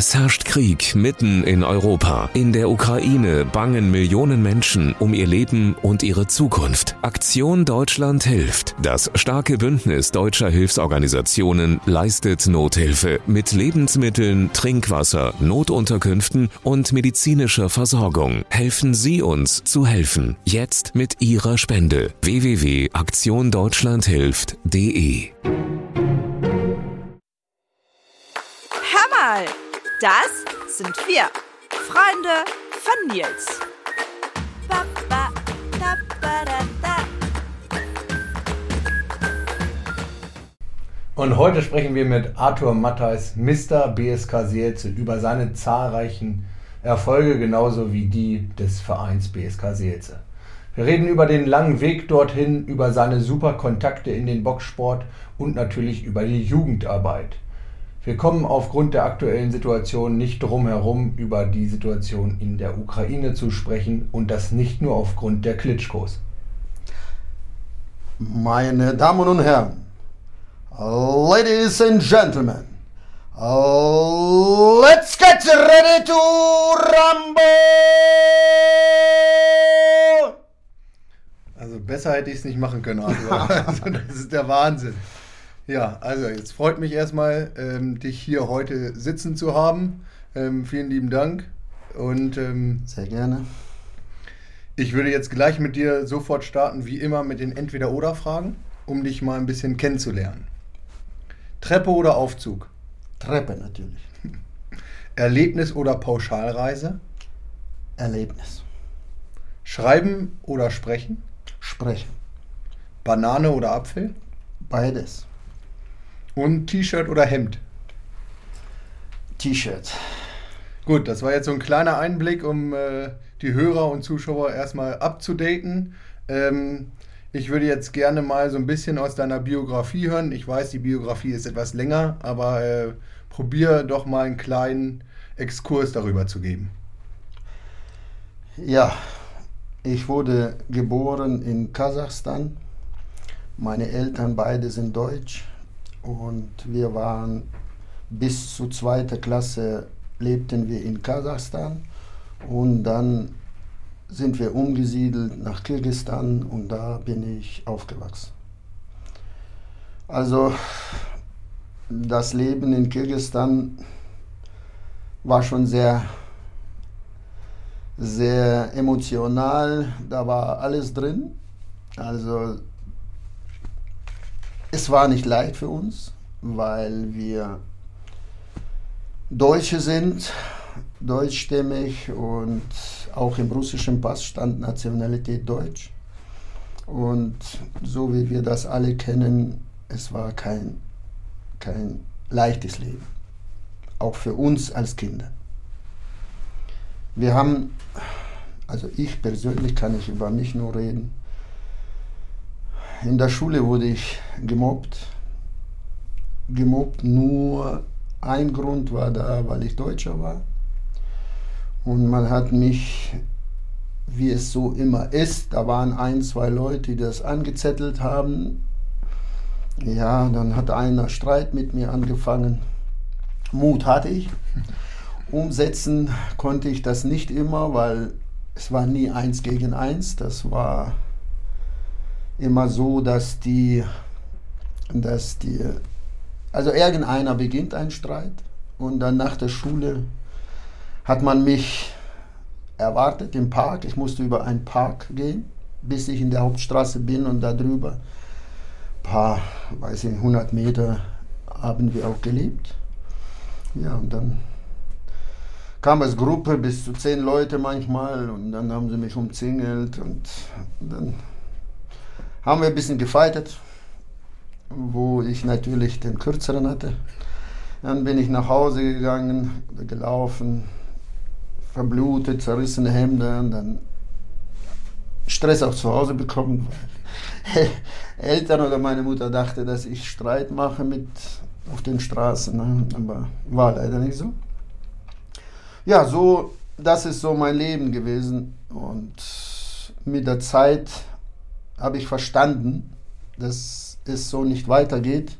Es herrscht Krieg mitten in Europa. In der Ukraine bangen Millionen Menschen um ihr Leben und ihre Zukunft. Aktion Deutschland hilft. Das starke Bündnis deutscher Hilfsorganisationen leistet Nothilfe mit Lebensmitteln, Trinkwasser, Notunterkünften und medizinischer Versorgung. Helfen Sie uns zu helfen. Jetzt mit Ihrer Spende. www.aktiondeutschlandhilft.de Hör mal! Das sind wir, Freunde von Nils. Und heute sprechen wir mit Arthur Matthijs, Mr. BSK Seelze, über seine zahlreichen Erfolge genauso wie die des Vereins BSK Seelze. Wir reden über den langen Weg dorthin, über seine super Kontakte in den Boxsport und natürlich über die Jugendarbeit. Wir kommen aufgrund der aktuellen Situation nicht drum herum, über die Situation in der Ukraine zu sprechen und das nicht nur aufgrund der Klitschkos. Meine Damen und Herren, Ladies and Gentlemen, let's get ready to rumble! Also besser hätte ich es nicht machen können, Arthur. also das ist der Wahnsinn. Ja, also jetzt freut mich erstmal, ähm, dich hier heute sitzen zu haben. Ähm, vielen lieben Dank. Und ähm, Sehr gerne. ich würde jetzt gleich mit dir sofort starten, wie immer, mit den Entweder-Oder-Fragen, um dich mal ein bisschen kennenzulernen. Treppe oder Aufzug? Treppe natürlich. Erlebnis oder Pauschalreise? Erlebnis. Schreiben oder sprechen? Sprechen. Banane oder Apfel? Beides. Und T-Shirt oder Hemd? T-Shirt. Gut, das war jetzt so ein kleiner Einblick, um äh, die Hörer und Zuschauer erstmal abzudaten. Ähm, ich würde jetzt gerne mal so ein bisschen aus deiner Biografie hören. Ich weiß, die Biografie ist etwas länger, aber äh, probier doch mal einen kleinen Exkurs darüber zu geben. Ja, ich wurde geboren in Kasachstan. Meine Eltern beide sind deutsch und wir waren bis zur zweiten Klasse lebten wir in Kasachstan und dann sind wir umgesiedelt nach Kirgisistan und da bin ich aufgewachsen. Also das Leben in Kirgisistan war schon sehr sehr emotional, da war alles drin. Also es war nicht leicht für uns, weil wir Deutsche sind, deutschstämmig und auch im russischen Pass stand Nationalität Deutsch. Und so wie wir das alle kennen, es war kein, kein leichtes Leben, auch für uns als Kinder. Wir haben, also ich persönlich kann ich über mich nur reden, in der Schule wurde ich gemobbt. Gemobbt nur ein Grund war da, weil ich Deutscher war. Und man hat mich, wie es so immer ist, da waren ein, zwei Leute, die das angezettelt haben. Ja, dann hat einer Streit mit mir angefangen. Mut hatte ich. Umsetzen konnte ich das nicht immer, weil es war nie eins gegen eins. Das war immer so, dass die, dass die, also irgendeiner beginnt einen Streit und dann nach der Schule hat man mich erwartet im Park. Ich musste über einen Park gehen, bis ich in der Hauptstraße bin und da drüber ein paar, weiß ich, 100 Meter haben wir auch gelebt. Ja, und dann kam als Gruppe bis zu zehn Leute manchmal und dann haben sie mich umzingelt und dann haben wir ein bisschen gefeitet, wo ich natürlich den kürzeren hatte. Dann bin ich nach Hause gegangen, gelaufen, verblutet, zerrissene Hemden, dann Stress auch zu Hause bekommen. weil Eltern oder meine Mutter dachte, dass ich Streit mache mit auf den Straßen, ne? aber war leider nicht so. Ja, so, das ist so mein Leben gewesen und mit der Zeit habe ich verstanden, dass es so nicht weitergeht.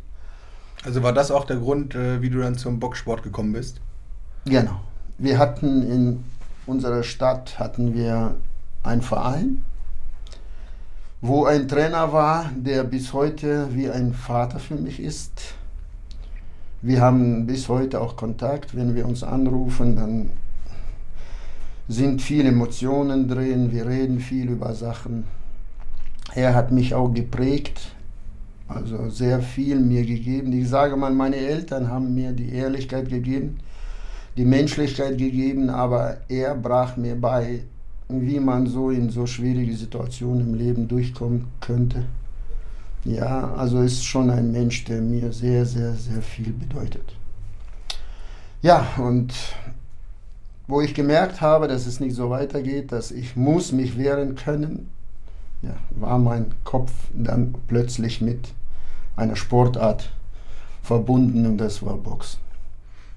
Also war das auch der Grund, äh, wie du dann zum Boxsport gekommen bist? Genau. Wir hatten in unserer Stadt hatten wir einen Verein, wo ein Trainer war, der bis heute wie ein Vater für mich ist. Wir haben bis heute auch Kontakt. Wenn wir uns anrufen, dann sind viele Emotionen drin. Wir reden viel über Sachen. Er hat mich auch geprägt, also sehr viel mir gegeben. Ich sage mal, meine Eltern haben mir die Ehrlichkeit gegeben, die Menschlichkeit gegeben, aber er brach mir bei, wie man so in so schwierige Situationen im Leben durchkommen könnte. Ja, also ist schon ein Mensch, der mir sehr, sehr, sehr viel bedeutet. Ja, und wo ich gemerkt habe, dass es nicht so weitergeht, dass ich muss mich wehren können, ja, war mein Kopf dann plötzlich mit einer Sportart verbunden und das war Boxen.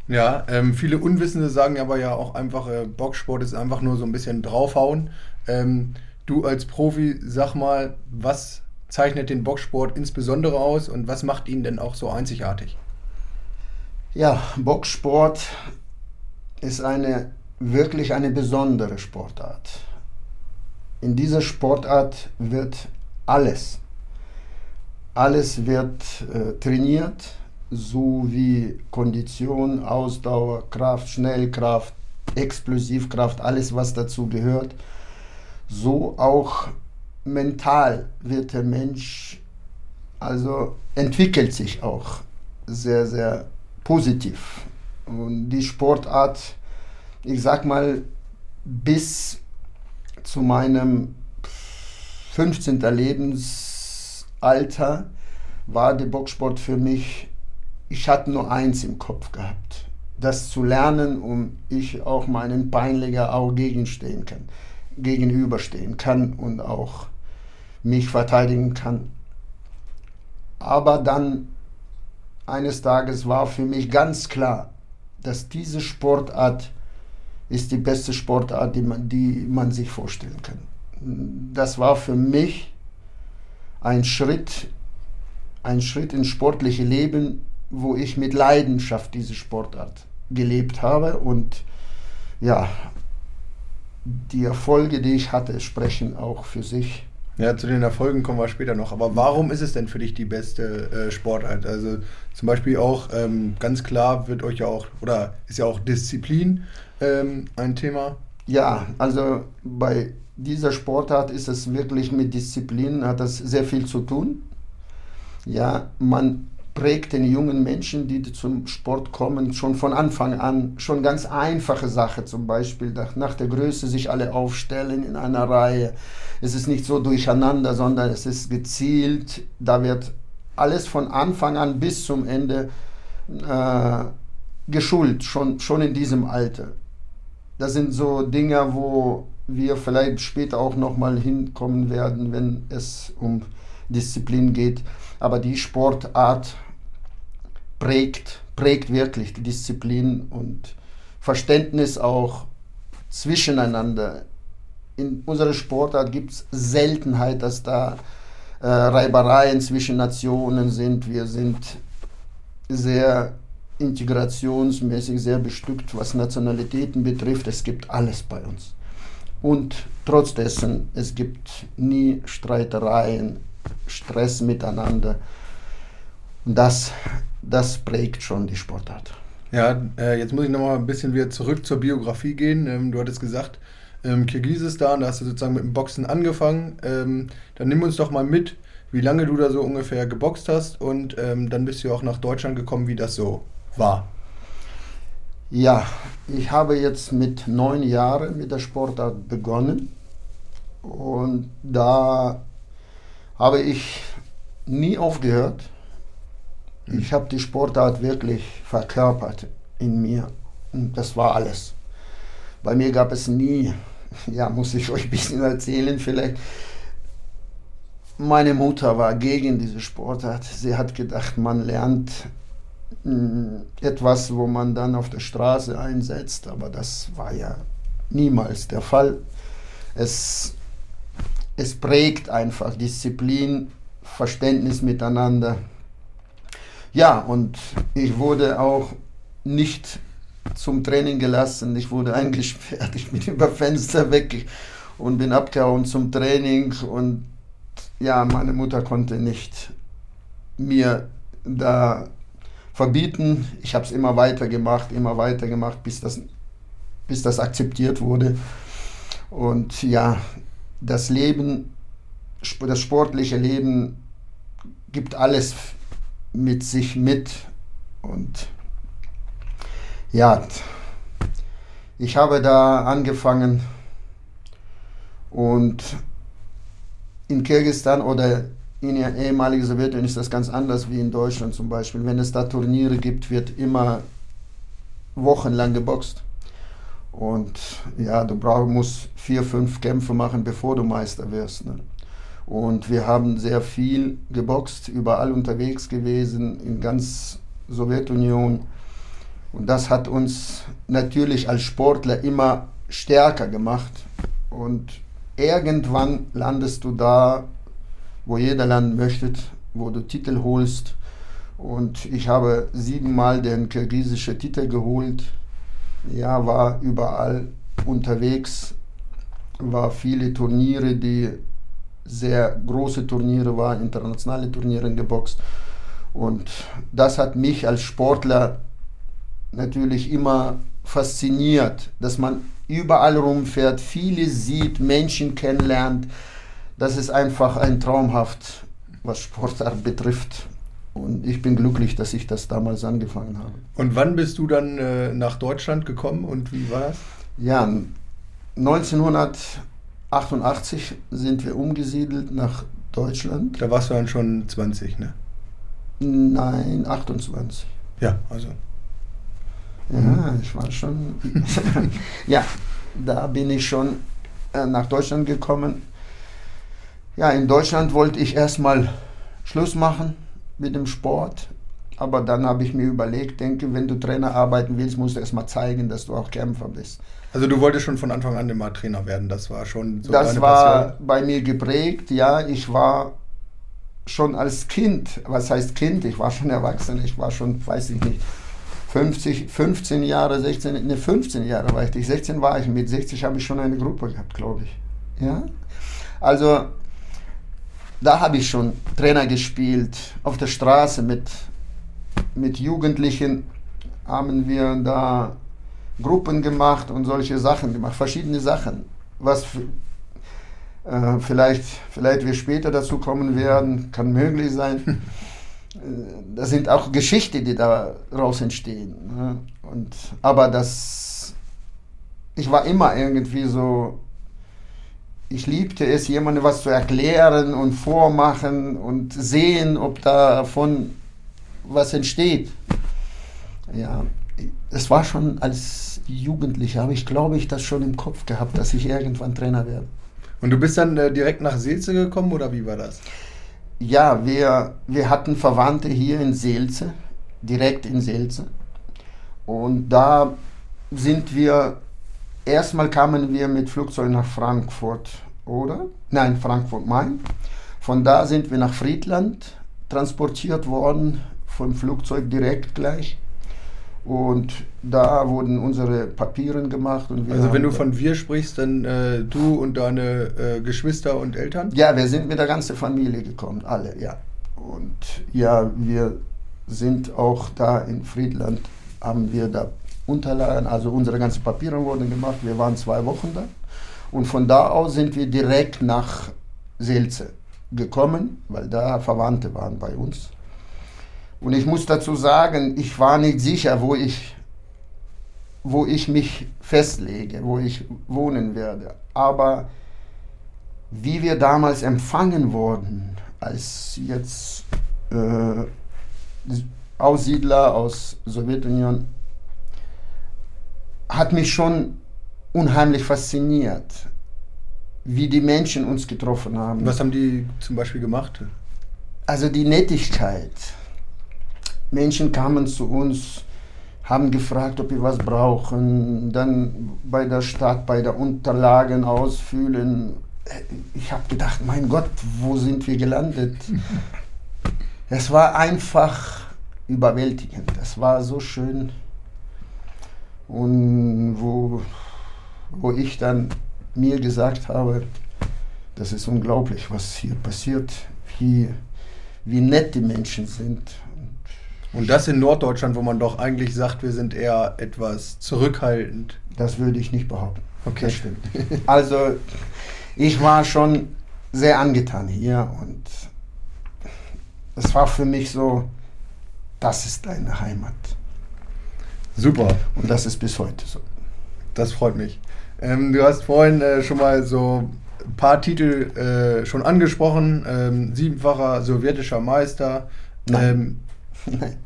Ja, ähm, viele Unwissende sagen aber ja auch einfach, äh, Boxsport ist einfach nur so ein bisschen draufhauen. Ähm, du als Profi, sag mal, was zeichnet den Boxsport insbesondere aus und was macht ihn denn auch so einzigartig? Ja, Boxsport ist eine wirklich eine besondere Sportart. In dieser Sportart wird alles, alles wird äh, trainiert, so wie Kondition, Ausdauer, Kraft, Schnellkraft, Explosivkraft, alles was dazu gehört. So auch mental wird der Mensch, also entwickelt sich auch sehr, sehr positiv. Und die Sportart, ich sag mal, bis zu meinem 15. Lebensalter war der Boxsport für mich ich hatte nur eins im Kopf gehabt, das zu lernen, um ich auch meinen Peinlicher auch gegenstehen kann, gegenüberstehen kann und auch mich verteidigen kann. Aber dann eines Tages war für mich ganz klar, dass diese Sportart ist die beste Sportart, die man, die man sich vorstellen kann. Das war für mich ein Schritt, ein Schritt ins sportliche Leben, wo ich mit Leidenschaft diese Sportart gelebt habe und ja, die Erfolge, die ich hatte, sprechen auch für sich. Ja, zu den Erfolgen kommen wir später noch. Aber warum ist es denn für dich die beste äh, Sportart? Also zum Beispiel auch ähm, ganz klar wird euch ja auch, oder ist ja auch Disziplin ähm, ein Thema? Ja, also bei dieser Sportart ist es wirklich mit Disziplin, hat das sehr viel zu tun. Ja, man prägt den jungen Menschen, die zum Sport kommen, schon von Anfang an schon ganz einfache Sache, zum Beispiel nach der Größe sich alle aufstellen in einer Reihe. Es ist nicht so durcheinander, sondern es ist gezielt. Da wird alles von Anfang an bis zum Ende äh, geschult, schon, schon in diesem Alter. Das sind so Dinge, wo wir vielleicht später auch nochmal hinkommen werden, wenn es um Disziplin geht. Aber die Sportart prägt, prägt wirklich die Disziplin und Verständnis auch zwischeneinander. In unserer Sportart gibt es Seltenheit, dass da äh, Reibereien zwischen Nationen sind. Wir sind sehr integrationsmäßig sehr bestückt, was Nationalitäten betrifft. Es gibt alles bei uns. Und trotz dessen, es gibt nie Streitereien, Stress miteinander. Und das, das prägt schon die Sportart. Ja, äh, jetzt muss ich nochmal ein bisschen wieder zurück zur Biografie gehen. Ähm, du hattest gesagt, ähm, Kirgisistan, da hast du sozusagen mit dem Boxen angefangen. Ähm, dann nimm uns doch mal mit, wie lange du da so ungefähr geboxt hast und ähm, dann bist du auch nach Deutschland gekommen, wie das so war. Ja, ich habe jetzt mit neun Jahren mit der Sportart begonnen und da habe ich nie aufgehört. Ich habe die Sportart wirklich verkörpert in mir. Und das war alles. Bei mir gab es nie, ja, muss ich euch ein bisschen erzählen vielleicht. Meine Mutter war gegen diese Sportart. Sie hat gedacht, man lernt etwas, wo man dann auf der Straße einsetzt, aber das war ja niemals der Fall. Es, es prägt einfach Disziplin, Verständnis miteinander. Ja, und ich wurde auch nicht zum Training gelassen. Ich wurde eingesperrt, ich bin über Fenster weg und bin abgehauen zum Training. Und ja, meine Mutter konnte nicht mir da verbieten. Ich habe es immer weiter gemacht, immer weiter gemacht, bis das, bis das akzeptiert wurde. Und ja, das Leben, das sportliche Leben gibt alles mit sich mit. Und ja, ich habe da angefangen und in Kirgisistan oder in der ehemaligen Sowjetunion ist das ganz anders wie in Deutschland zum Beispiel. Wenn es da Turniere gibt, wird immer wochenlang geboxt. Und ja, du brauch, musst vier, fünf Kämpfe machen, bevor du Meister wirst. Ne? Und wir haben sehr viel geboxt, überall unterwegs gewesen, in ganz Sowjetunion. Und das hat uns natürlich als Sportler immer stärker gemacht. Und irgendwann landest du da, wo jeder landen möchte, wo du Titel holst. Und ich habe siebenmal den kirgisischen Titel geholt. Ja, war überall unterwegs, war viele Turniere, die sehr große Turniere waren, internationale Turniere geboxt. Und das hat mich als Sportler natürlich immer fasziniert, dass man überall rumfährt, viele sieht, Menschen kennenlernt. Das ist einfach ein traumhaft, was Sportart betrifft. Und ich bin glücklich, dass ich das damals angefangen habe. Und wann bist du dann äh, nach Deutschland gekommen und wie war das? Ja, 1988 sind wir umgesiedelt nach Deutschland. Da warst du dann schon 20, ne? Nein, 28. Ja, also ja, ich war schon. ja, da bin ich schon äh, nach Deutschland gekommen. Ja, in Deutschland wollte ich erstmal Schluss machen mit dem Sport. Aber dann habe ich mir überlegt, denke, wenn du Trainer arbeiten willst, musst du erstmal zeigen, dass du auch Kämpfer bist. Also du wolltest schon von Anfang an immer Trainer werden, das war schon so Das war Passion. bei mir geprägt, ja. Ich war schon als Kind, was heißt Kind? Ich war schon erwachsen, ich war schon, weiß ich nicht, 50, 15 Jahre, 16, ne 15 Jahre war ich, 16 war ich, mit 60 habe ich schon eine Gruppe gehabt, glaube ich. Ja? Also da habe ich schon Trainer gespielt, auf der Straße mit, mit Jugendlichen haben wir da Gruppen gemacht und solche Sachen gemacht, verschiedene Sachen. Was äh, vielleicht, vielleicht wir später dazu kommen werden, kann möglich sein. Äh, das sind auch Geschichten, die daraus entstehen. Ne? Und, aber das, ich war immer irgendwie so, ich liebte es, jemandem was zu erklären und vormachen und sehen, ob davon was entsteht. Ja, es war schon als Jugendlicher, habe ich glaube ich das schon im Kopf gehabt, dass ich irgendwann Trainer werde. Und du bist dann äh, direkt nach Seelze gekommen oder wie war das? Ja, wir, wir hatten Verwandte hier in Seelze, direkt in Seelze. Und da sind wir, erstmal kamen wir mit Flugzeug nach Frankfurt, oder? Nein, Frankfurt-Main. Von da sind wir nach Friedland transportiert worden, vom Flugzeug direkt gleich. Und da wurden unsere Papiere gemacht. also wenn du von wir sprichst, dann äh, du und deine äh, Geschwister und Eltern? Ja, wir sind mit der ganzen Familie gekommen, alle, ja. Und ja, wir sind auch da in Friedland, haben wir da Unterlagen, also unsere ganzen Papiere wurden gemacht. Wir waren zwei Wochen da. Und von da aus sind wir direkt nach Selze gekommen, weil da Verwandte waren bei uns. Und ich muss dazu sagen, ich war nicht sicher, wo ich, wo ich mich festlege, wo ich wohnen werde. Aber wie wir damals empfangen wurden, als jetzt äh, Aussiedler aus Sowjetunion, hat mich schon unheimlich fasziniert, wie die Menschen uns getroffen haben. Was haben die zum Beispiel gemacht? Also die Nettigkeit Menschen kamen zu uns, haben gefragt, ob wir was brauchen, dann bei der Stadt, bei der Unterlagen ausfüllen. Ich habe gedacht, mein Gott, wo sind wir gelandet? es war einfach überwältigend. Es war so schön. Und wo, wo ich dann mir gesagt habe, das ist unglaublich, was hier passiert, wie, wie nett die Menschen sind. Und das in Norddeutschland, wo man doch eigentlich sagt, wir sind eher etwas zurückhaltend. Das würde ich nicht behaupten. Okay. Das stimmt. Also ich war schon sehr angetan hier und es war für mich so, das ist deine Heimat. Super, Und das ist bis heute so. das freut mich. Ähm, du hast vorhin äh, schon mal so ein paar Titel äh, schon angesprochen. Ähm, siebenfacher sowjetischer Meister, Nein. ähm, Nein.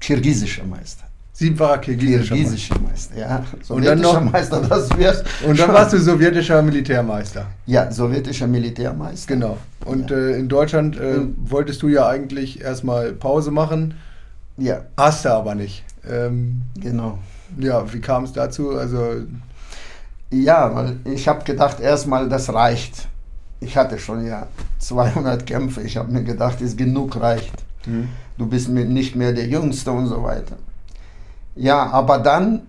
Kirgisischer Meister. siebenfacher kirgisischer Meister. Kirgisischer Meister, ja. Und dann noch- Meister, das wär's. Und dann warst du sowjetischer Militärmeister. Ja, sowjetischer Militärmeister. Genau. Und Ja. äh, in Deutschland äh, wolltest du ja eigentlich erstmal Pause machen, Ja, hast du aber nicht. Ähm, genau. ja, wie kam es dazu? Also, Ja, weil ich habe gedacht, erstmal, das reicht. Ich hatte schon ja 200 Kämpfe. Ich habe mir gedacht, ist genug reicht. Du bist mir nicht mehr der Jüngste und so weiter. Ja, aber dann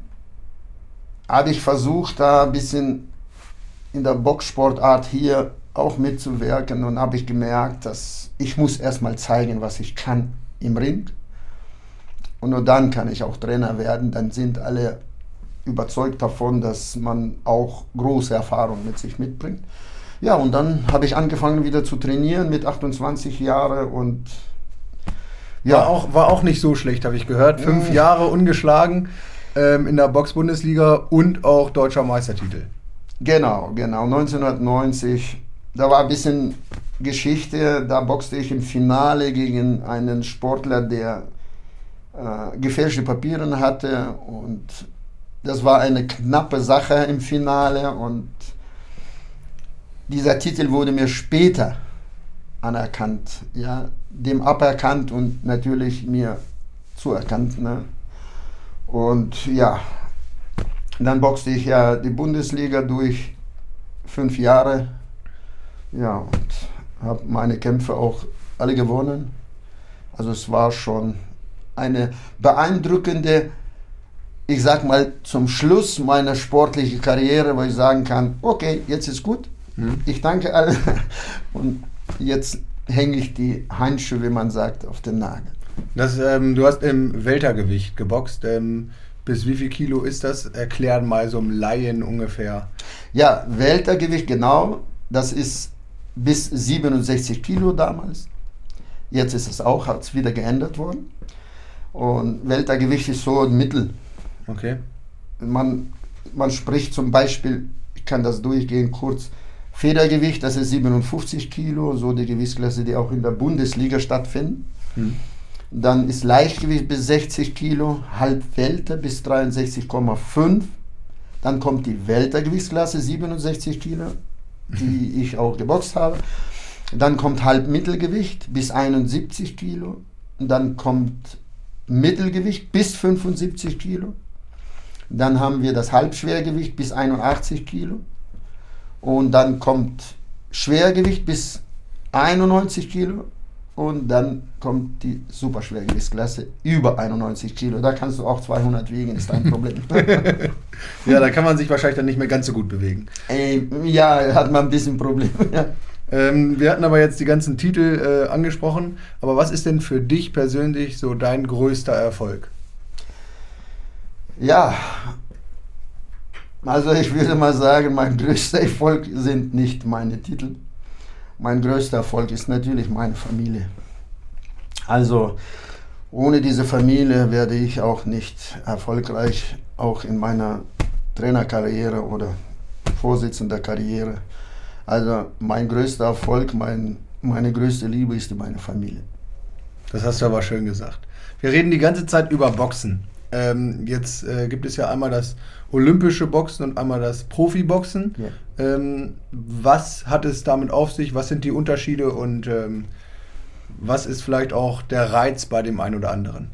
habe ich versucht, da ein bisschen in der Boxsportart hier auch mitzuwirken und habe ich gemerkt, dass ich muss erstmal zeigen, was ich kann im Ring. Und nur dann kann ich auch Trainer werden. Dann sind alle überzeugt davon, dass man auch große Erfahrung mit sich mitbringt. Ja, und dann habe ich angefangen wieder zu trainieren mit 28 Jahren und war, auch, war auch nicht so schlecht, habe ich gehört. Fünf Mhm. Jahre ungeschlagen ähm, in der Box-Bundesliga und auch deutscher Meistertitel. Genau, genau. 1990, da war ein bisschen Geschichte. Da boxte ich im Finale gegen einen Sportler, der äh, gefälschte Papiere hatte. Und das war eine knappe Sache im Finale. Und dieser Titel wurde mir später anerkannt, ja, dem aberkannt und natürlich mir zuerkannt. Ne? Und ja, dann boxte ich ja die Bundesliga durch fünf Jahre. Ja, und habe meine Kämpfe auch alle gewonnen. Also es war schon eine beeindruckende, ich sag mal, zum Schluss meiner sportlichen Karriere, wo ich sagen kann, okay, jetzt ist gut. Ich danke allen. Und jetzt hänge ich die Handschuhe, wie man sagt, auf den Nagel. Das, ähm, du hast im Weltergewicht geboxt. Ähm, bis wie viel Kilo ist das? Erklären mal so einem Laien ungefähr. Ja, Weltergewicht, genau. Das ist bis 67 Kilo damals. Jetzt ist es auch, hat es wieder geändert worden. Und Weltergewicht ist so ein Mittel. Okay. Man, man spricht zum Beispiel, ich kann das durchgehen kurz, Federgewicht, das ist 57 Kilo, so die Gewichtsklasse, die auch in der Bundesliga stattfinden. Hm. Dann ist Leichtgewicht bis 60 Kilo, Halbwelter bis 63,5. Dann kommt die Weltergewichtsklasse 67 Kilo, die ich auch geboxt habe. Dann kommt Halbmittelgewicht bis 71 Kilo. Und dann kommt Mittelgewicht bis 75 Kilo. Dann haben wir das Halbschwergewicht bis 81 Kilo. Und dann kommt Schwergewicht bis 91 Kilo. Und dann kommt die Superschwergewichtsklasse über 91 Kilo. Da kannst du auch 200 wiegen, ist ein Problem. Ja, da kann man sich wahrscheinlich dann nicht mehr ganz so gut bewegen. Ey, ja, hat man ein bisschen Probleme. Ja. Ähm, wir hatten aber jetzt die ganzen Titel äh, angesprochen. Aber was ist denn für dich persönlich so dein größter Erfolg? ja, also ich würde mal sagen, mein größter Erfolg sind nicht meine Titel. Mein größter Erfolg ist natürlich meine Familie. Also ohne diese Familie werde ich auch nicht erfolgreich, auch in meiner Trainerkarriere oder Vorsitzender Karriere. Also mein größter Erfolg, mein, meine größte Liebe ist meine Familie. Das hast du aber schön gesagt. Wir reden die ganze Zeit über Boxen. Ähm, jetzt äh, gibt es ja einmal das olympische Boxen und einmal das Profiboxen. Ja. Ähm, was hat es damit auf sich? Was sind die Unterschiede und ähm, was ist vielleicht auch der Reiz bei dem einen oder anderen?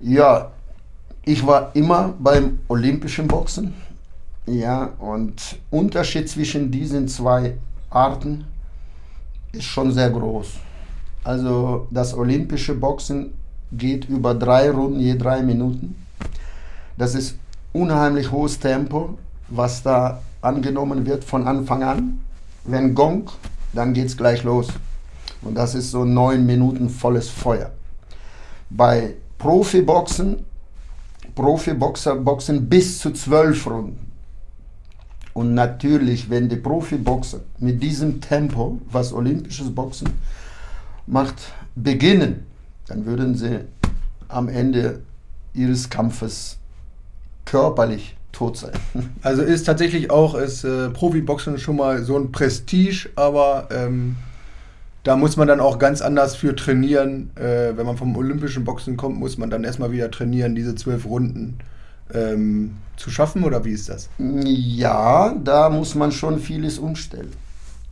Ja, ich war immer beim olympischen Boxen. Ja, und Unterschied zwischen diesen zwei Arten ist schon sehr groß. Also das olympische Boxen geht über drei Runden je drei Minuten. Das ist unheimlich hohes Tempo, was da angenommen wird von Anfang an. Wenn Gong, dann geht es gleich los. Und das ist so neun Minuten volles Feuer. Bei Profiboxen, Profiboxer boxen bis zu zwölf Runden. Und natürlich, wenn die Profiboxer mit diesem Tempo, was olympisches Boxen macht, beginnen, dann würden sie am Ende ihres Kampfes körperlich tot sein. Also ist tatsächlich auch ist, äh, Profiboxen schon mal so ein Prestige, aber ähm, da muss man dann auch ganz anders für trainieren. Äh, wenn man vom olympischen Boxen kommt, muss man dann erstmal wieder trainieren, diese zwölf Runden ähm, zu schaffen oder wie ist das? Ja, da muss man schon vieles umstellen.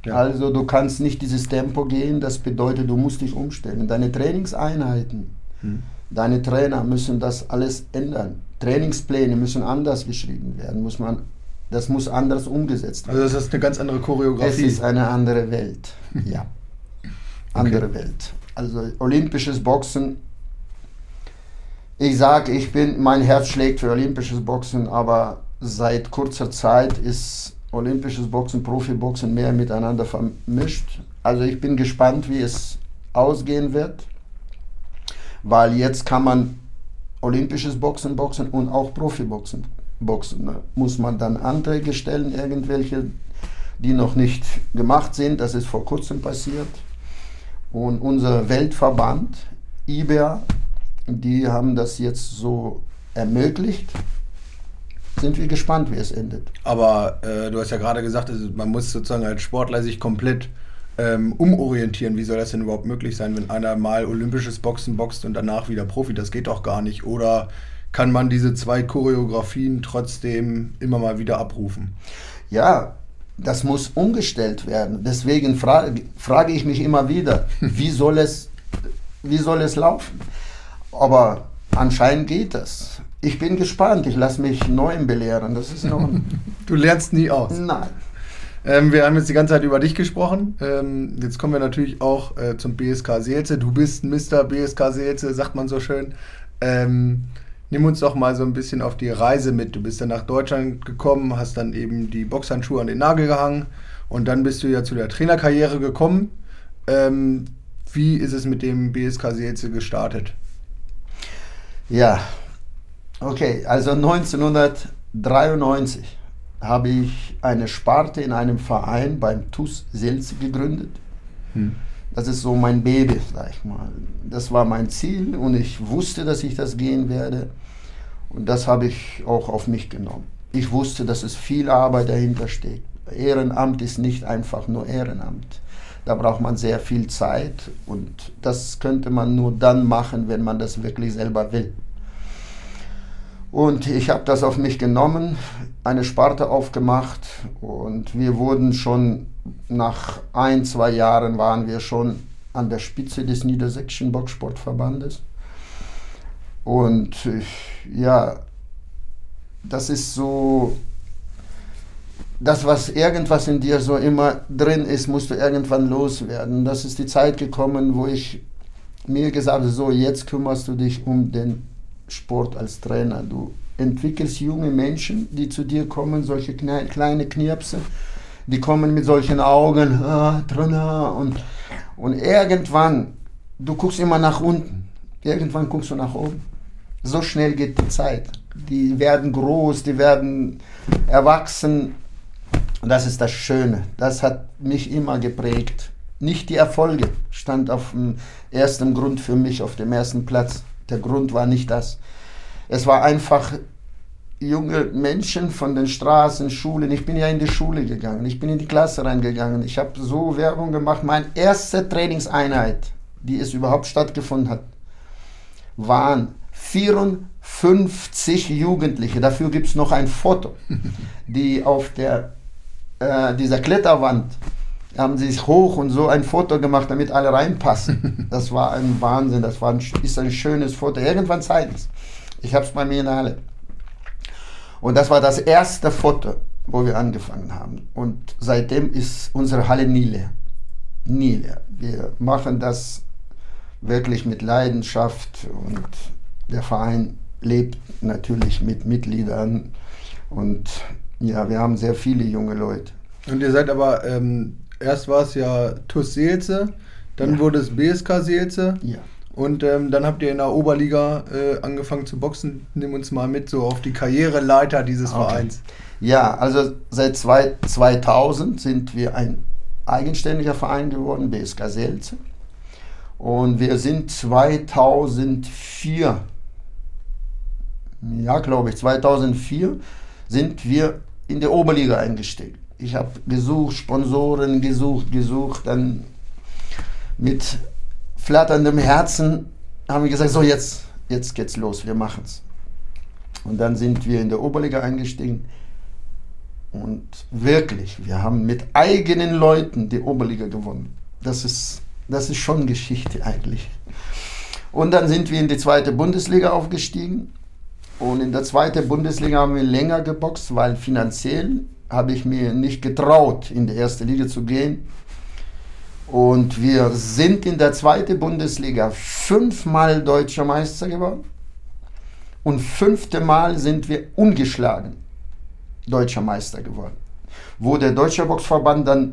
Ja. Also du kannst nicht dieses Tempo gehen, das bedeutet, du musst dich umstellen. Deine Trainingseinheiten, hm. deine Trainer müssen das alles ändern. Trainingspläne müssen anders geschrieben werden, muss man, das muss anders umgesetzt werden. Also das ist eine ganz andere Choreografie. Es ist eine andere Welt, ja. Andere okay. Welt. Also olympisches Boxen ich sage, ich bin, mein Herz schlägt für olympisches Boxen, aber seit kurzer Zeit ist olympisches Boxen, Profiboxen mehr miteinander vermischt. Also ich bin gespannt, wie es ausgehen wird, weil jetzt kann man olympisches Boxen boxen und auch Profiboxen boxen. Ne? Muss man dann Anträge stellen, irgendwelche, die noch nicht gemacht sind. Das ist vor kurzem passiert. Und unser Weltverband, IBA, die haben das jetzt so ermöglicht. Sind wir gespannt, wie es endet. Aber äh, du hast ja gerade gesagt, also man muss sozusagen als Sportler sich komplett ähm, umorientieren. Wie soll das denn überhaupt möglich sein, wenn einer mal olympisches Boxen boxt und danach wieder Profi? Das geht doch gar nicht. Oder kann man diese zwei Choreografien trotzdem immer mal wieder abrufen? Ja, das muss umgestellt werden. Deswegen frage, frage ich mich immer wieder, wie soll es, wie soll es laufen? Aber anscheinend geht das. Ich bin gespannt, ich lasse mich neu belehren. Das ist noch. du lernst nie aus. Nein. Ähm, wir haben jetzt die ganze Zeit über dich gesprochen. Ähm, jetzt kommen wir natürlich auch äh, zum BSK Seelze. Du bist Mr. BSK Seelze, sagt man so schön. Ähm, nimm uns doch mal so ein bisschen auf die Reise mit. Du bist dann nach Deutschland gekommen, hast dann eben die Boxhandschuhe an den Nagel gehangen und dann bist du ja zu der Trainerkarriere gekommen. Ähm, wie ist es mit dem BSK Seelze gestartet? Ja, okay, also 1993 habe ich eine Sparte in einem Verein beim TUS Selz gegründet. Hm. Das ist so mein Baby, sag ich mal. Das war mein Ziel und ich wusste, dass ich das gehen werde. Und das habe ich auch auf mich genommen. Ich wusste, dass es viel Arbeit dahinter steht. Ehrenamt ist nicht einfach nur Ehrenamt. Da braucht man sehr viel Zeit und das könnte man nur dann machen, wenn man das wirklich selber will. Und ich habe das auf mich genommen, eine Sparte aufgemacht und wir wurden schon nach ein, zwei Jahren waren wir schon an der Spitze des Niedersächsischen Boxsportverbandes. Und ja, das ist so das, was irgendwas in dir so immer drin ist, musst du irgendwann loswerden. Das ist die Zeit gekommen, wo ich mir gesagt habe, so jetzt kümmerst du dich um den Sport als Trainer. Du entwickelst junge Menschen, die zu dir kommen, solche kleine Knirpse, die kommen mit solchen Augen, ah, Trainer, und, und irgendwann, du guckst immer nach unten, irgendwann guckst du nach oben. So schnell geht die Zeit. Die werden groß, die werden erwachsen und das ist das Schöne. Das hat mich immer geprägt. Nicht die Erfolge stand auf dem ersten Grund für mich auf dem ersten Platz. Der Grund war nicht das. Es war einfach junge Menschen von den Straßen, Schulen. Ich bin ja in die Schule gegangen. Ich bin in die Klasse reingegangen. Ich habe so Werbung gemacht. Meine erste Trainingseinheit, die es überhaupt stattgefunden hat, waren 54 Jugendliche. Dafür gibt es noch ein Foto, die auf der äh, dieser Kletterwand haben sie sich hoch und so ein Foto gemacht, damit alle reinpassen. Das war ein Wahnsinn, das war ein, ist ein schönes Foto. Irgendwann zeigen es. Ich habe es bei mir in der Halle. Und das war das erste Foto, wo wir angefangen haben. Und seitdem ist unsere Halle nie leer. Nie leer. Wir machen das wirklich mit Leidenschaft und der Verein lebt natürlich mit Mitgliedern und ja, wir haben sehr viele junge Leute. Und ihr seid aber, ähm, erst war es ja TuS Seelze, dann Ja. wurde es BSK Seelze. Ja. Und ähm, dann habt ihr in der Oberliga äh, angefangen zu boxen. Nimm uns mal mit so auf die Karriereleiter dieses Okay. Vereins. Ja, also seit zwei, 2000 sind wir ein eigenständiger Verein geworden, BSK Selze. Und wir sind 2004, ja glaube ich, 2004 sind wir in der Oberliga eingestiegen. Ich habe gesucht, Sponsoren gesucht, gesucht, dann mit flatterndem Herzen haben wir gesagt, so jetzt, jetzt geht's los, wir machen's. Und dann sind wir in der Oberliga eingestiegen. Und wirklich, wir haben mit eigenen Leuten die Oberliga gewonnen. Das ist, das ist schon Geschichte eigentlich. Und dann sind wir in die zweite Bundesliga aufgestiegen. Und in der zweiten Bundesliga haben wir länger geboxt, weil finanziell habe ich mir nicht getraut, in die erste Liga zu gehen. Und wir sind in der zweiten Bundesliga fünfmal deutscher Meister geworden. Und fünfte Mal sind wir ungeschlagen deutscher Meister geworden. Wo der Deutsche Boxverband dann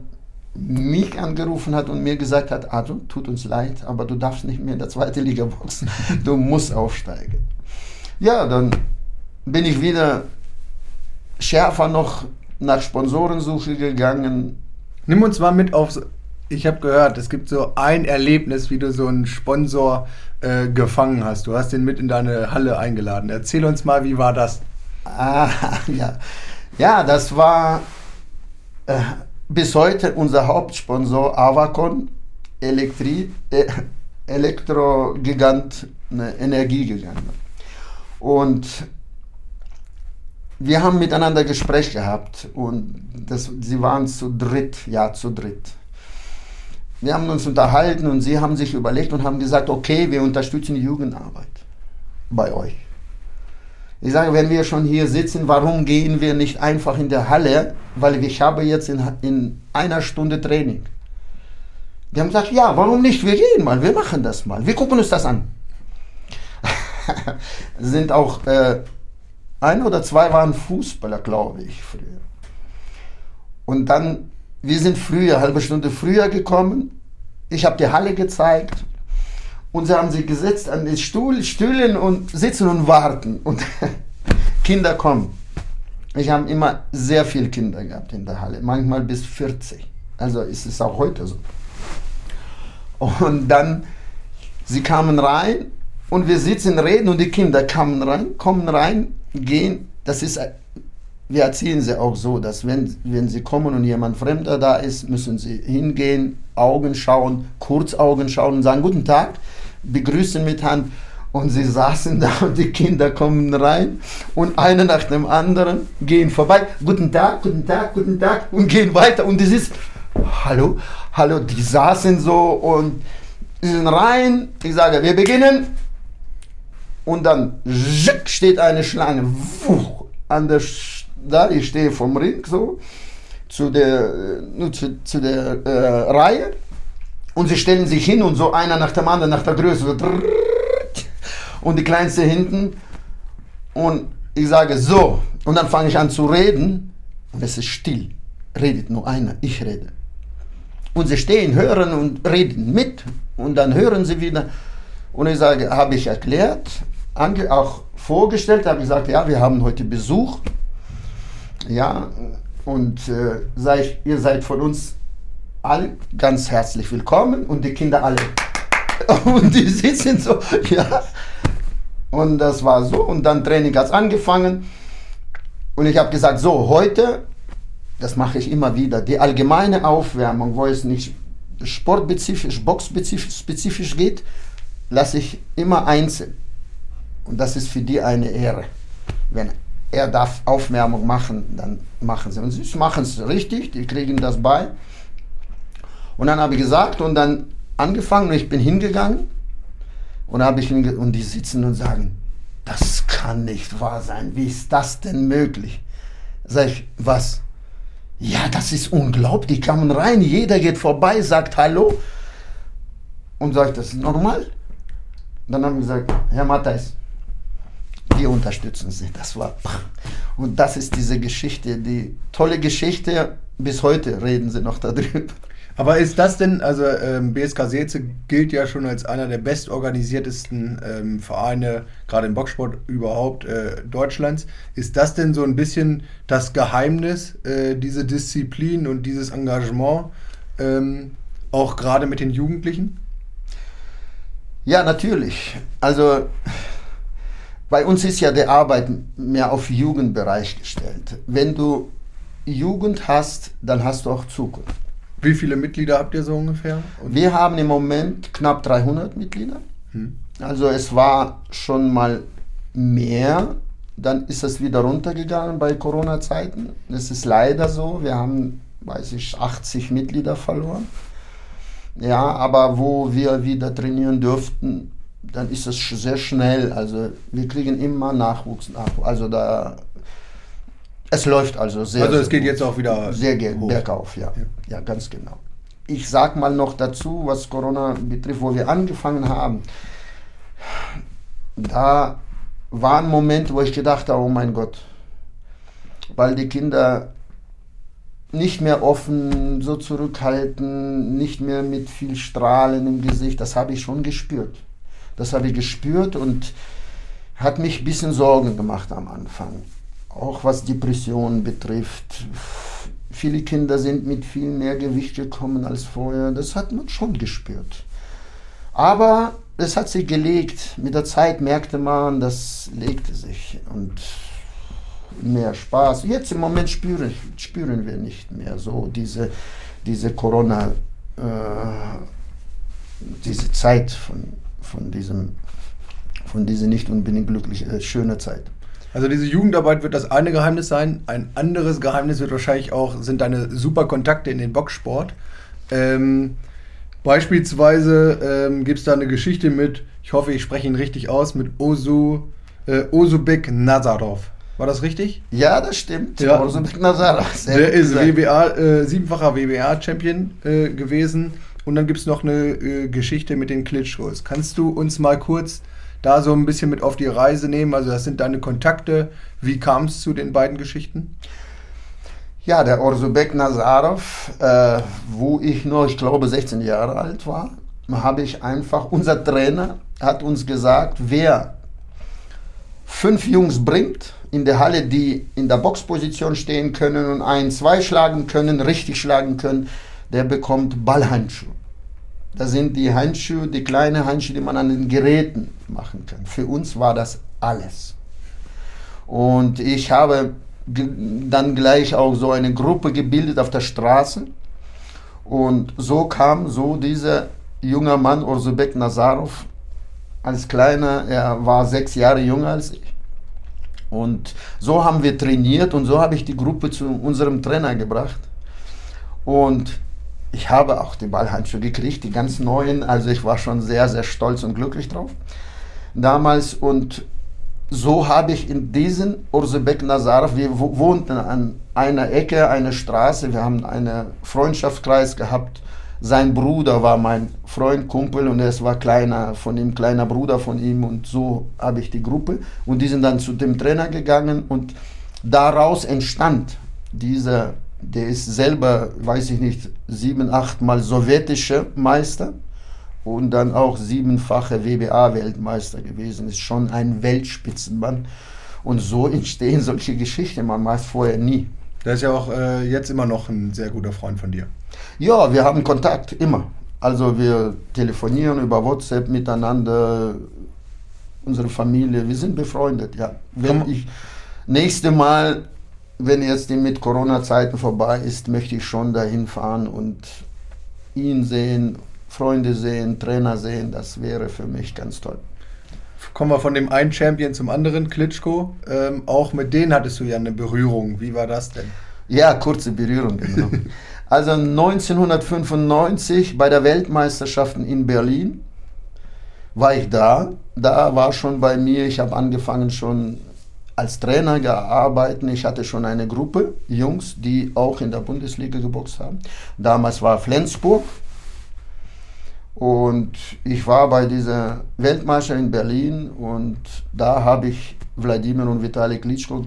mich angerufen hat und mir gesagt hat, Arthur, tut uns leid, aber du darfst nicht mehr in der zweiten Liga boxen. Du musst aufsteigen. Ja, dann bin ich wieder schärfer noch nach Sponsorensuche gegangen. Nimm uns mal mit auf. Ich habe gehört, es gibt so ein Erlebnis, wie du so einen Sponsor äh, gefangen hast. Du hast den mit in deine Halle eingeladen. Erzähl uns mal, wie war das? Ah, ja. ja, das war äh, bis heute unser Hauptsponsor Avacon, Elektri, äh, Elektrogigant, ne, Energiegigant. Und wir haben miteinander Gespräch gehabt und das, sie waren zu dritt, ja, zu dritt. Wir haben uns unterhalten und sie haben sich überlegt und haben gesagt, okay, wir unterstützen die Jugendarbeit bei euch. Ich sage, wenn wir schon hier sitzen, warum gehen wir nicht einfach in der Halle? Weil ich habe jetzt in, in einer Stunde Training. Die haben gesagt, ja, warum nicht? Wir gehen mal, wir machen das mal, wir gucken uns das an. Sind auch äh, ein oder zwei waren Fußballer, glaube ich, früher. Und dann, wir sind früher, halbe Stunde früher gekommen. Ich habe die Halle gezeigt. Und sie haben sich gesetzt an den Stuhl, Stühlen und sitzen und warten. Und Kinder kommen. Ich habe immer sehr viele Kinder gehabt in der Halle, manchmal bis 40. Also ist es auch heute so. Und dann, sie kamen rein und wir sitzen, reden und die Kinder kamen rein, kommen rein, gehen. Das ist, wir erzählen sie auch so, dass wenn, wenn sie kommen und jemand Fremder da ist, müssen sie hingehen, Augen schauen, kurz Augen schauen und sagen, guten Tag, begrüßen mit Hand. Und sie saßen da und die Kinder kommen rein und einer nach dem anderen gehen vorbei. Guten Tag, guten Tag, guten Tag und gehen weiter. Und das ist, hallo, hallo, die saßen so und sind rein. Ich sage, wir beginnen. Und dann steht eine Schlange wuch, an der, da, ich stehe vom Ring so, zu der, äh, zu, zu der äh, Reihe. Und sie stellen sich hin und so einer nach dem anderen, nach der Größe. So, und die Kleinste hinten. Und ich sage so. Und dann fange ich an zu reden. Und es ist still. Redet nur einer. Ich rede. Und sie stehen, hören und reden mit. Und dann hören sie wieder. Und ich sage, habe ich erklärt, ange auch vorgestellt, habe gesagt, ja, wir haben heute Besuch. Ja, und äh, ich, ihr seid von uns alle ganz herzlich willkommen und die Kinder alle. Und die sitzen so, ja. Und das war so. Und dann Training hat angefangen. Und ich habe gesagt, so, heute, das mache ich immer wieder, die allgemeine Aufwärmung, wo es nicht sportspezifisch, boxspezifisch spezifisch geht, lasse ich immer einzeln. Und das ist für die eine Ehre. Wenn er darf Aufwärmung machen, dann machen sie. Und sie machen es richtig, die kriegen das bei. Und dann habe ich gesagt und dann angefangen und ich bin hingegangen und habe ich und die sitzen und sagen, das kann nicht wahr sein. Wie ist das denn möglich? Sag ich, was? Ja, das ist unglaublich. Die kamen rein, jeder geht vorbei, sagt Hallo und sagt, das ist normal. Dann haben wir gesagt, Herr Matthijs, wir unterstützen sie. Das war. Und das ist diese Geschichte, die tolle Geschichte. Bis heute reden sie noch darüber. Aber ist das denn, also ähm, BSK Seelze gilt ja schon als einer der bestorganisiertesten ähm, Vereine, gerade im Boxsport überhaupt äh, Deutschlands. Ist das denn so ein bisschen das Geheimnis, äh, diese Disziplin und dieses Engagement, ähm, auch gerade mit den Jugendlichen? Ja, natürlich. Also bei uns ist ja die Arbeit mehr auf Jugendbereich gestellt. Wenn du Jugend hast, dann hast du auch Zukunft. Wie viele Mitglieder habt ihr so ungefähr? Und wir haben im Moment knapp 300 Mitglieder. Hm. Also es war schon mal mehr, dann ist es wieder runtergegangen bei Corona-Zeiten. Es ist leider so, wir haben, weiß ich, 80 Mitglieder verloren. Ja, aber wo wir wieder trainieren dürften, dann ist es sehr schnell. Also wir kriegen immer Nachwuchs, Nachwuchs. Also da es läuft also sehr. Also es geht gut. jetzt auch wieder sehr hoch. bergauf, ja. ja. Ja, ganz genau. Ich sag mal noch dazu, was Corona betrifft, wo wir angefangen haben. Da war ein Moment, wo ich gedacht habe, oh mein Gott, weil die Kinder nicht mehr offen, so zurückhalten, nicht mehr mit viel Strahlen im Gesicht, das habe ich schon gespürt. Das habe ich gespürt und hat mich ein bisschen Sorgen gemacht am Anfang auch was Depressionen betrifft. Viele Kinder sind mit viel mehr Gewicht gekommen als vorher. Das hat man schon gespürt. Aber es hat sich gelegt. Mit der Zeit merkte man, das legte sich und mehr Spaß. Jetzt im Moment spüren, spüren wir nicht mehr so diese, diese Corona, äh, diese Zeit von, von, diesem, von dieser nicht unbedingt glückliche, äh, schöne Zeit. Also diese Jugendarbeit wird das eine Geheimnis sein. Ein anderes Geheimnis wird wahrscheinlich auch, sind deine super Kontakte in den Boxsport. Ähm, beispielsweise ähm, gibt es da eine Geschichte mit, ich hoffe, ich spreche ihn richtig aus, mit Ozu, äh, Ozubek Nazarov. War das richtig? Ja, das stimmt. Ja. Ozubek Nazarov. Der ist WBA, äh, siebenfacher WBA-Champion äh, gewesen. Und dann gibt es noch eine äh, Geschichte mit den Klitschkos. Kannst du uns mal kurz da so ein bisschen mit auf die Reise nehmen? Also das sind deine Kontakte. Wie kam es zu den beiden Geschichten? Ja, der Orzubek Nazarov, äh, wo ich nur, ich glaube, 16 Jahre alt war, habe ich einfach, unser Trainer hat uns gesagt, wer fünf Jungs bringt in der Halle, die in der Boxposition stehen können und ein, zwei schlagen können, richtig schlagen können, der bekommt Ballhandschuhe. Das sind die Handschuhe, die kleinen Handschuhe, die man an den Geräten machen kann. Für uns war das alles. Und ich habe dann gleich auch so eine Gruppe gebildet auf der Straße. Und so kam so dieser junge Mann, Orzubek Nazarov, als kleiner, er war sechs Jahre jünger als ich. Und so haben wir trainiert und so habe ich die Gruppe zu unserem Trainer gebracht. Und ich habe auch die Ballhandschuhe gekriegt, die ganz neuen. Also ich war schon sehr, sehr stolz und glücklich drauf damals. Und so habe ich in diesem Ursebek Nazarov, wir wohnten an einer Ecke, einer Straße, wir haben einen Freundschaftskreis gehabt. Sein Bruder war mein Freund, Kumpel und es war kleiner von ihm, kleiner Bruder von ihm und so habe ich die Gruppe und die sind dann zu dem Trainer gegangen und daraus entstand dieser der ist selber, weiß ich nicht, sieben, acht Mal sowjetischer Meister und dann auch siebenfache WBA-Weltmeister gewesen. Ist schon ein Weltspitzenmann. Und so entstehen solche Geschichten, man weiß vorher nie. Der ist ja auch äh, jetzt immer noch ein sehr guter Freund von dir. Ja, wir haben Kontakt immer. Also wir telefonieren über WhatsApp miteinander, unsere Familie, wir sind befreundet, ja. Wenn ich nächste Mal wenn jetzt die mit Corona-Zeiten vorbei ist, möchte ich schon dahin fahren und ihn sehen, Freunde sehen, Trainer sehen. Das wäre für mich ganz toll. Kommen wir von dem einen Champion zum anderen, Klitschko. Ähm, auch mit denen hattest du ja eine Berührung. Wie war das denn? Ja, kurze Berührung, genau. also 1995 bei der Weltmeisterschaften in Berlin war ich da. Da war schon bei mir, ich habe angefangen schon als Trainer gearbeitet. Ich hatte schon eine Gruppe Jungs, die auch in der Bundesliga geboxt haben. Damals war Flensburg. Und ich war bei dieser Weltmeisterschaft in Berlin und da habe ich Wladimir und Vitali Klitschko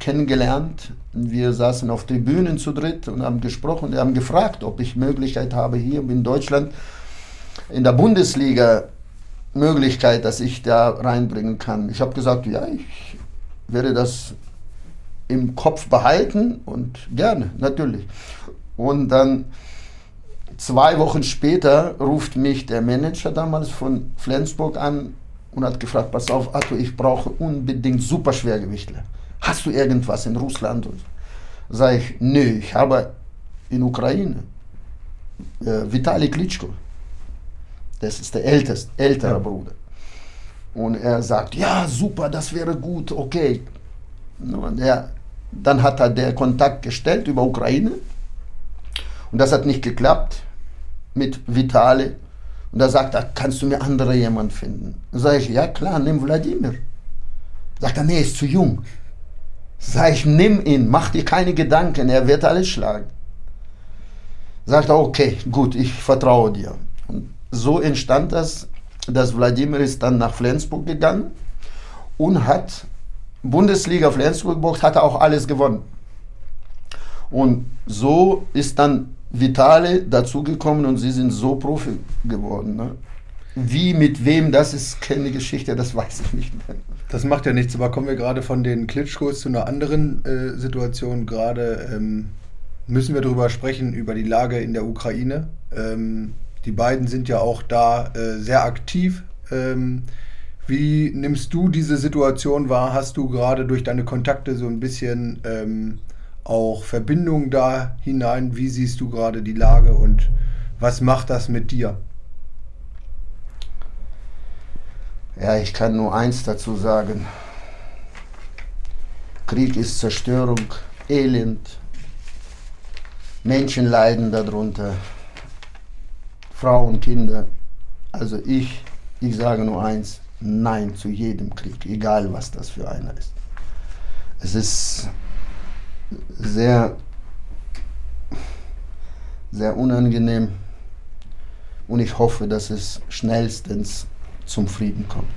kennengelernt. Wir saßen auf Tribünen zu dritt und haben gesprochen. Die haben gefragt, ob ich Möglichkeit habe, hier in Deutschland in der Bundesliga Möglichkeit, dass ich da reinbringen kann. Ich habe gesagt, ja, ich werde das im Kopf behalten und gerne, natürlich. Und dann zwei Wochen später ruft mich der Manager damals von Flensburg an und hat gefragt, pass auf, Arthur, ich brauche unbedingt Superschwergewichtler. Hast du irgendwas in Russland? Sag ich, nö, ich habe in Ukraine äh, Vitali Klitschko. Das ist der älteste, ältere ja. Bruder. Und er sagt, ja, super, das wäre gut, okay. Und er, dann hat er der Kontakt gestellt über Ukraine. Und das hat nicht geklappt mit Vitali. Und da sagt er, kannst du mir andere jemand finden? Sag ich, ja klar, nimm Wladimir. Sagt er, nee, ist zu jung. Sag ich, nimm ihn, mach dir keine Gedanken, er wird alles schlagen. Sagt er, okay, gut, ich vertraue dir. Und so entstand das, dass Wladimir ist dann nach Flensburg gegangen und hat Bundesliga Flensburg hat er auch alles gewonnen. Und so ist dann Vitale dazugekommen und sie sind so Profi geworden. Ne? Wie, mit wem, das ist keine Geschichte, das weiß ich nicht mehr. Das macht ja nichts, aber kommen wir gerade von den Klitschkos zu einer anderen äh, Situation. Gerade ähm, müssen wir darüber sprechen, über die Lage in der Ukraine. Ähm, die beiden sind ja auch da äh, sehr aktiv. Ähm, wie nimmst du diese Situation wahr? Hast du gerade durch deine Kontakte so ein bisschen ähm, auch Verbindung da hinein? Wie siehst du gerade die Lage und was macht das mit dir? Ja, ich kann nur eins dazu sagen. Krieg ist Zerstörung, Elend, Menschen leiden darunter, Frauen, Kinder. Also ich, ich sage nur eins, nein zu jedem Krieg, egal was das für einer ist. Es ist sehr, sehr unangenehm und ich hoffe, dass es schnellstens zum Frieden kommt.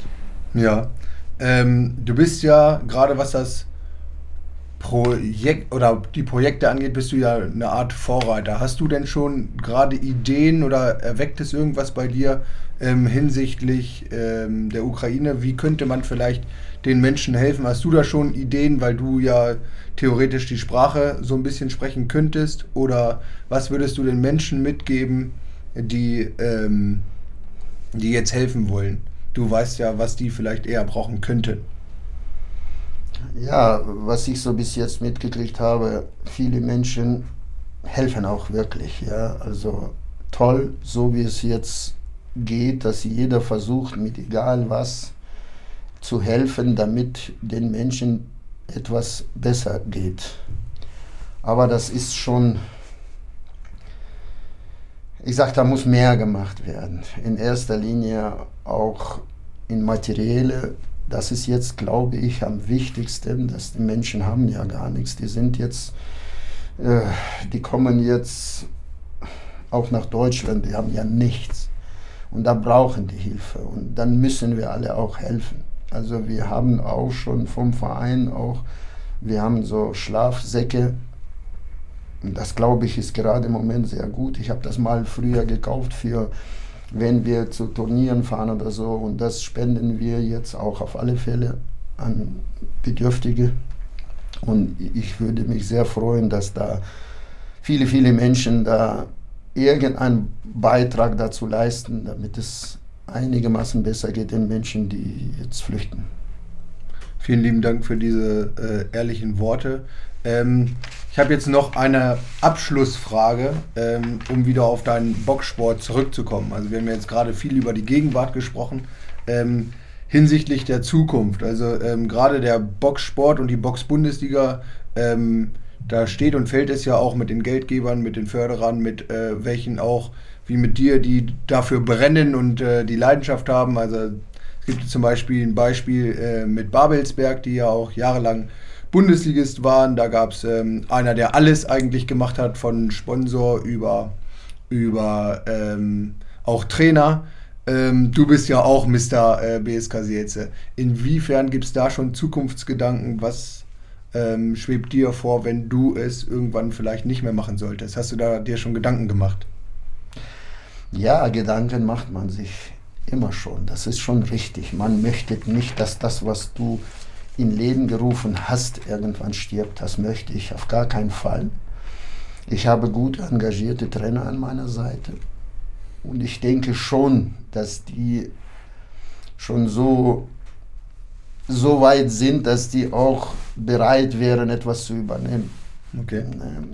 Ja, ähm, du bist ja gerade was das Projekt oder die Projekte angeht, bist du ja eine Art Vorreiter. Hast du denn schon gerade Ideen oder erweckt es irgendwas bei dir ähm, hinsichtlich ähm, der Ukraine? Wie könnte man vielleicht den Menschen helfen? Hast du da schon Ideen, weil du ja theoretisch die Sprache so ein bisschen sprechen könntest? Oder was würdest du den Menschen mitgeben, die, ähm, die jetzt helfen wollen? Du weißt ja, was die vielleicht eher brauchen könnten. Ja, was ich so bis jetzt mitgekriegt habe, viele Menschen helfen auch wirklich. Ja, also toll, so wie es jetzt geht, dass jeder versucht, mit egal was zu helfen, damit den Menschen etwas besser geht. Aber das ist schon, ich sage, da muss mehr gemacht werden. In erster Linie auch in materielle, das ist jetzt, glaube ich, am wichtigsten, dass die Menschen haben ja gar nichts. Die sind jetzt, äh, die kommen jetzt auch nach Deutschland, die haben ja nichts. Und da brauchen die Hilfe. Und dann müssen wir alle auch helfen. Also wir haben auch schon vom Verein auch, wir haben so Schlafsäcke. Das glaube ich ist gerade im Moment sehr gut. Ich habe das mal früher gekauft für, wenn wir zu Turnieren fahren oder so. Und das spenden wir jetzt auch auf alle Fälle an Bedürftige. Und ich würde mich sehr freuen, dass da viele, viele Menschen da irgendeinen Beitrag dazu leisten, damit es einigermaßen besser geht den Menschen, die jetzt flüchten. Vielen lieben Dank für diese äh, ehrlichen Worte. Ähm, ich habe jetzt noch eine Abschlussfrage, ähm, um wieder auf deinen Boxsport zurückzukommen. Also wir haben jetzt gerade viel über die Gegenwart gesprochen. Ähm, hinsichtlich der Zukunft. Also ähm, gerade der Boxsport und die Boxbundesliga, ähm, da steht und fällt es ja auch mit den Geldgebern, mit den Förderern, mit äh, welchen auch wie mit dir, die dafür brennen und äh, die Leidenschaft haben. Also es gibt zum Beispiel ein Beispiel äh, mit Babelsberg, die ja auch jahrelang Bundesligist waren. Da gab es ähm, einer, der alles eigentlich gemacht hat, von Sponsor über, über ähm, auch Trainer. Ähm, du bist ja auch Mr. Äh, BSK Seelze. Inwiefern gibt es da schon Zukunftsgedanken? Was ähm, schwebt dir vor, wenn du es irgendwann vielleicht nicht mehr machen solltest? Hast du da dir schon Gedanken gemacht? Ja, Gedanken macht man sich immer schon. Das ist schon richtig. Man möchte nicht, dass das, was du in Leben gerufen hast, irgendwann stirbt. Das möchte ich auf gar keinen Fall. Ich habe gut engagierte Trainer an meiner Seite. Und ich denke schon, dass die schon so, so weit sind, dass die auch bereit wären, etwas zu übernehmen. Okay.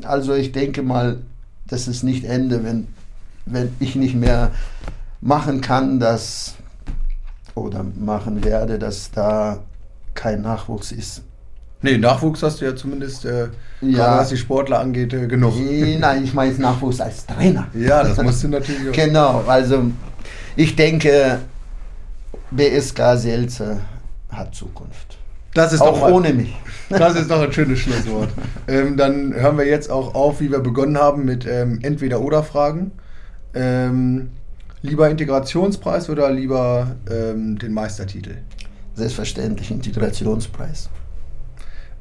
Also ich denke mal, das ist nicht Ende, wenn, wenn ich nicht mehr machen kann, dass oder machen werde, dass da kein Nachwuchs ist. Nee, Nachwuchs hast du ja zumindest, äh, Ja. gerade was die Sportler angeht, äh, genug. Nein, ich meine jetzt Nachwuchs als Trainer. Ja, das musst du natürlich auch. Genau, also ich denke, BSK Selze hat Zukunft. Das ist doch Auch mal- ohne mich. Das ist doch ein schönes Schlusswort. ähm, dann hören wir jetzt auch auf, wie wir begonnen haben, mit ähm, Entweder-Oder-Fragen. Ähm, lieber Integrationspreis oder lieber ähm, den Meistertitel? Selbstverständlich Integrationspreis.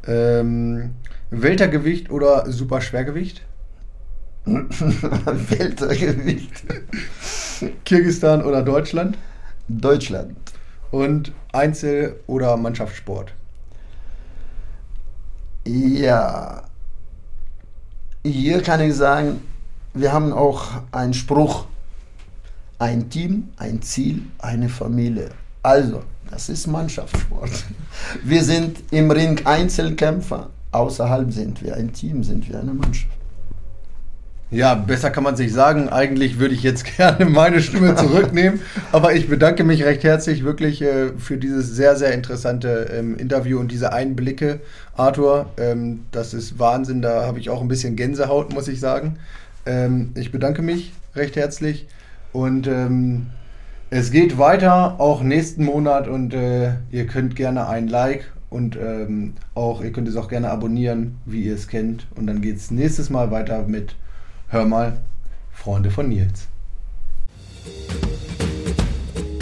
Ähm, Weltergewicht oder Superschwergewicht? Weltergewicht. Kirgisistan oder Deutschland? Deutschland. Und Einzel- oder Mannschaftssport? Ja. Hier kann ich sagen, wir haben auch einen Spruch. Ein Team, ein Ziel, eine Familie. Also, das ist Mannschaftssport. Wir sind im Ring Einzelkämpfer. Außerhalb sind wir ein Team, sind wir eine Mannschaft. Ja, besser kann man sich sagen. Eigentlich würde ich jetzt gerne meine Stimme zurücknehmen, aber ich bedanke mich recht herzlich wirklich äh, für dieses sehr, sehr interessante ähm, Interview und diese Einblicke, Arthur. Ähm, das ist Wahnsinn, da habe ich auch ein bisschen Gänsehaut, muss ich sagen. Ähm, ich bedanke mich recht herzlich und ähm, es geht weiter, auch nächsten Monat und äh, ihr könnt gerne ein Like und ähm, auch, ihr könnt es auch gerne abonnieren, wie ihr es kennt. Und dann geht es nächstes Mal weiter mit Hör mal, Freunde von Nils.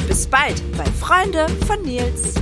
Bis bald bei Freunde von Nils.